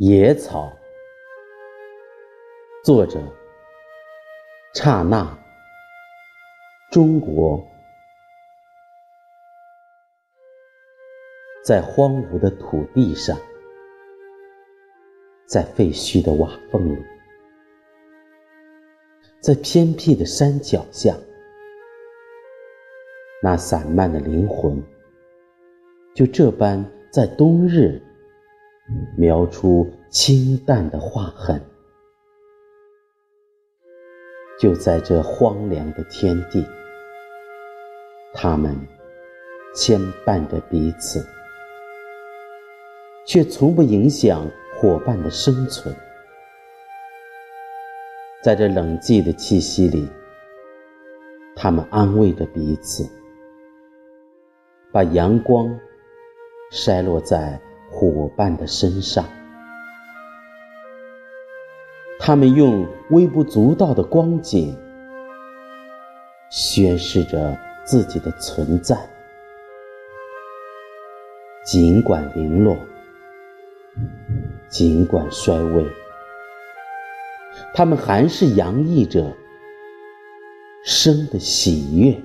野草，作者：刹那，中国。在荒芜的土地上，在废墟的瓦缝里，在偏僻的山脚下，那散漫的灵魂，就这般在冬日。描出清淡的画痕，就在这荒凉的天地，他们牵绊着彼此，却从不影响伙伴的生存。在这冷寂的气息里，他们安慰着彼此，把阳光筛落在。伙伴的身上，他们用微不足道的光景宣示着自己的存在，尽管零落，尽管衰微，他们还是洋溢着生的喜悦。